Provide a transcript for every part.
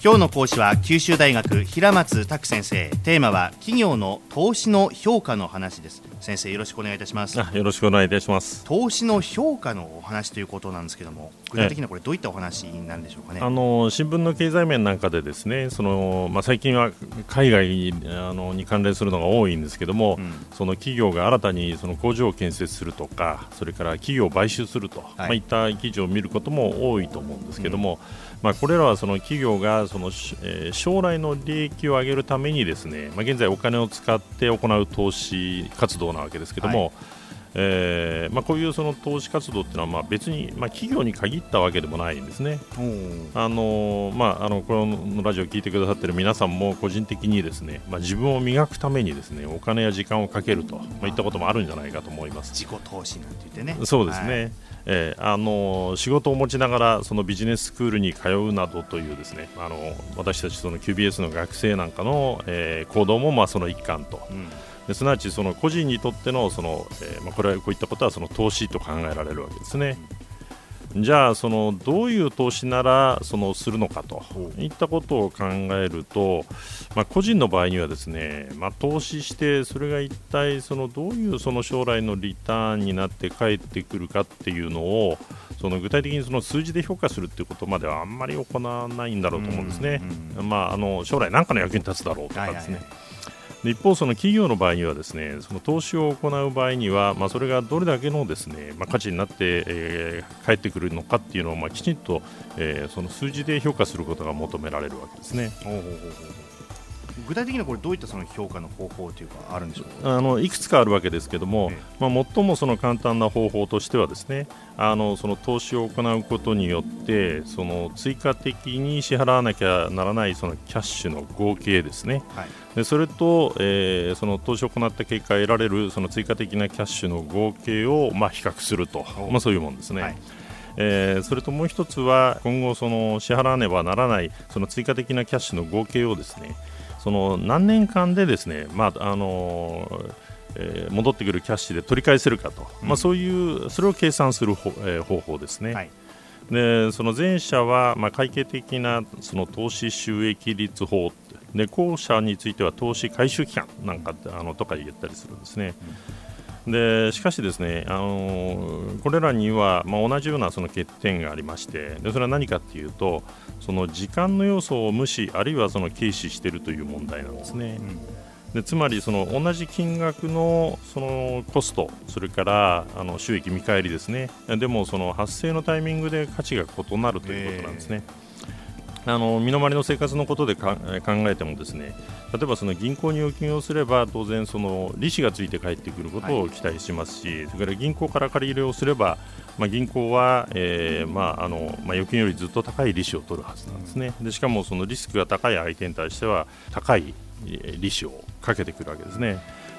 今日の講師は九州大学平松卓先生。テーマは企業の投資の評価の話です。先生よろしくお願いいたします。よろしくお願いいたします。投資の評価のお話ということなんですけども具体的にはこれどういったお話になるんでしょうかね。あの新聞の経済面なんかでですねその、まあ、最近は海外あのに関連するのが多いんですけども、うん、その企業が新たにその工場を建設するとかそれから企業を買収すると、はい。まあ、いった記事を見ることも多いと思うんですけども、うん。まあ、これらはその企業がその、えー、将来の利益を上げるためにですね、まあ、現在お金を使って行う投資活動なわけですけども、はい。えーまあ、こういうその投資活動っていうのはまあ別に、まあ、企業に限ったわけでもないんですね。あのまあ、あのこのラジオを聞いてくださっている皆さんも個人的にですね、まあ、自分を磨くためにですねお金や時間をかけると、まあ、いったこともあるんじゃないかと思います。自己投資なんて言ってね。そうですね。はいえー、あの仕事を持ちながらそのビジネススクールに通うなどというですねあの私たちその QBS の学生なんかの、えー、行動もまあその一環と、うん、ですなわちその個人にとってのその、えーまあ、これはこういったことはその投資と考えられるわけですね。じゃあそのどういう投資ならそのするのかといったことを考えると、まあ、個人の場合にはですね、まあ、投資してそれが一体そのどういうその将来のリターンになって返ってくるかっていうのをその具体的にその数字で評価するっていうことまではあんまり行わないんだろうと思うんですね。まあ、あの将来何かの役に立つだろうとかですね。はいはいはい一方、その企業の場合にはですねその投資を行う場合には、まあ、それがどれだけのですね、まあ、価値になって、えー、返ってくるのかっていうのを、まあ、きちんと、えー、その数字で評価することが求められるわけですね。ほうほうほう具体的にはこれどういったその評価の方法というかあるんでしょうか？あのいくつかあるわけですけども、ええ、まあ、最もその簡単な方法としてはですねあのその投資を行うことによってその追加的に支払わなきゃならないそのキャッシュの合計ですね、はい、でそれと、えー、その投資を行った結果得られるその追加的なキャッシュの合計を、まあ、比較すると、まあ、そういうものですね。はい。えー、それともう一つは今後その支払わねばならないその追加的なキャッシュの合計をですねその何年間でですね、まああのえー、戻ってくるキャッシュで取り返せるかと、うん、まあ、そういうそれを計算する方,、えー、方法ですね。はいでその前者は、まあ、会計的なその投資収益率法で後者については投資回収期間なんかあのとか言ったりするんですね。うん、でしかし、ですね、あのこれらには、まあ、同じようなその欠点がありましてでそれは何かというとその時間の要素を無視あるいはその軽視しているという問題なんですね。うんでつまりその同じ金額のそのコストそれからあの収益見返りですねでもその発生のタイミングで価値が異なるということなんですね。あの身の回りの生活のことで考えてもですね例えばその銀行に預金をすれば当然その利子がついて帰ってくることを期待しますし、はい、それから銀行から借り入れをすれば、まあ、銀行は、えーまああのまあ、預金よりずっと高い利子を取るはずなんですね。でしかもそのリスクが高い相手に対しては高い利子をかけてくるわけですね。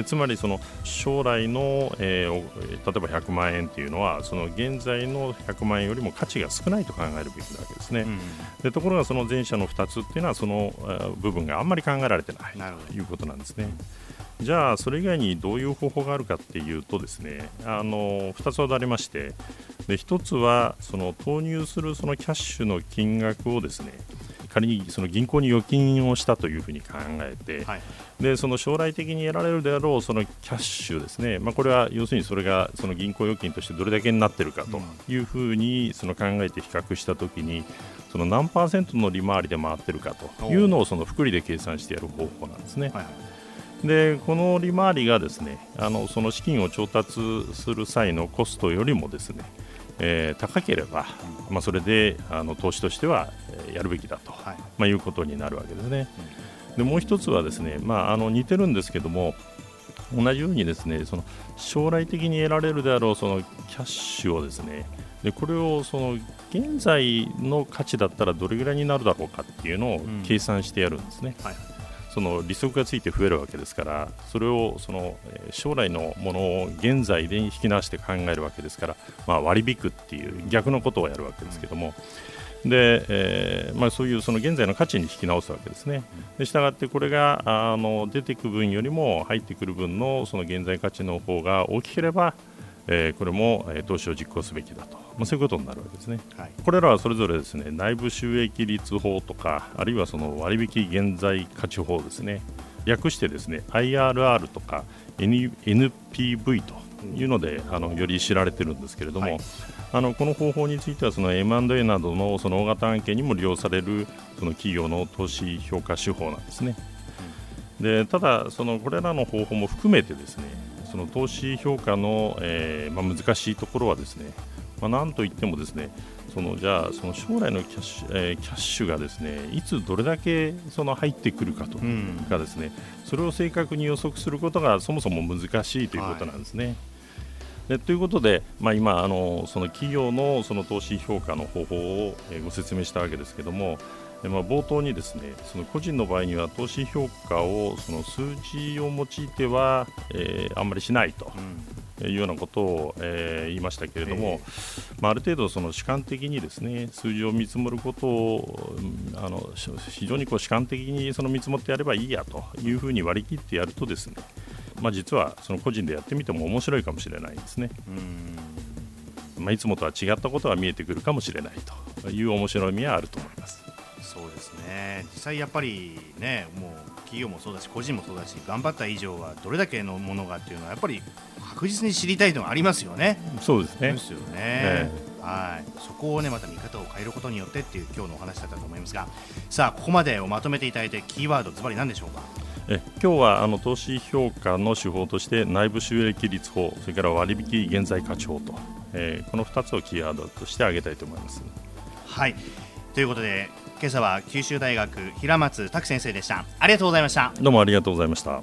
でつまりその将来の、えー、例えば100万円というのはその現在の100万円よりも価値が少ないと考えるべきなわけですね、うん、でところがその前者の2つっていうのはその部分があんまり考えられてない。ということなんですね。じゃあそれ以外にどういう方法があるかっていうとですねあの2つほどありましてで1つはその投入するそのキャッシュの金額をですね仮にその銀行に預金をしたというふうに考えて、はい、でその将来的に得られるであろうそのキャッシュですね、まあ、これは要するにそれがその銀行預金としてどれだけになっているかというふうにその考えて比較したときにその何パーセントの利回りで回っているかというのをその複利で計算してやる方法なんですね。はい。でこの利回りがですねあのその資金を調達する際のコストよりもですねえー、高ければ、まあ、それであの投資としてはやるべきだと、はい。まあ、いうことになるわけですね。でもう一つはですね、まあ、あの似てるんですけども同じようにですねその将来的に得られるであろうそのキャッシュをですねでこれをその現在の価値だったらどれぐらいになるだろうかっていうのを計算してやるんですね。うんはいその利息がついて増えるわけですからそれをその将来のものを現在で引き出して考えるわけですから、まあ、割り引くっていう逆のことをやるわけですけども。で、えーまあ、そういうその現在の価値に引き直すわけですね。でしたがってこれがあの出てく分よりも入ってくる分のその現在価値の方が大きければ、えー、これも、えー、投資を実行すべきだと、まあ、そういうことになるわけですね、はい、これらはそれぞれですね内部収益率法とかあるいはその割引現在価値法ですね。略してですね IRR とか NPV というので、あのより知られてるんですけれども、はい、あのこの方法についてはその M&A などのその大型案件にも利用されるその企業の投資評価手法なんですね。でただ、そのこれらの方法も含めてですねその投資評価の、えーまあ、難しいところはですね、まあ、なんといってもですねそのじゃあその将来のキャッシュ,、えー、キャッシュがですねいつどれだけその入ってくるかとかですね、うん、それを正確に予測することがそもそも難しいということなんですね。はいでということで、まあ、今あの、その企業のその投資評価の方法をご説明したわけですけども、まあ、冒頭にですねその個人の場合には投資評価をその数字を用いては、えー、あんまりしないと。いうようなことを、えー、言いましたけれども、まあ、ある程度、その主観的にですね数字を見積もることをあの非常にこう主観的にその見積もってやればいいやというふうに割り切ってやるとですね、まあ、実はその個人でやってみても面白いかもしれないですね。まあ、いつもとは違ったことが見えてくるかもしれないという面白みはあると思います。そうですね。実際やっぱりねもう企業もそうだし個人もそうだし頑張った以上はどれだけのものがっていうのはやっぱり確実に知りたいのがありますよね。そうですね。ですよね、えー、はい。そこをねまた見方を変えることによってっていう今日のお話だったと思いますがさあここまでをまとめていただいてキーワードズバリ何でしょうか？え今日はあの投資評価の手法として内部収益率法それから割引現在価値法と、えー、この2つをキーワードとして挙げたいと思います。はい。ということで今朝は九州大学平松拓先生でした。ありがとうございました。どうもありがとうございました。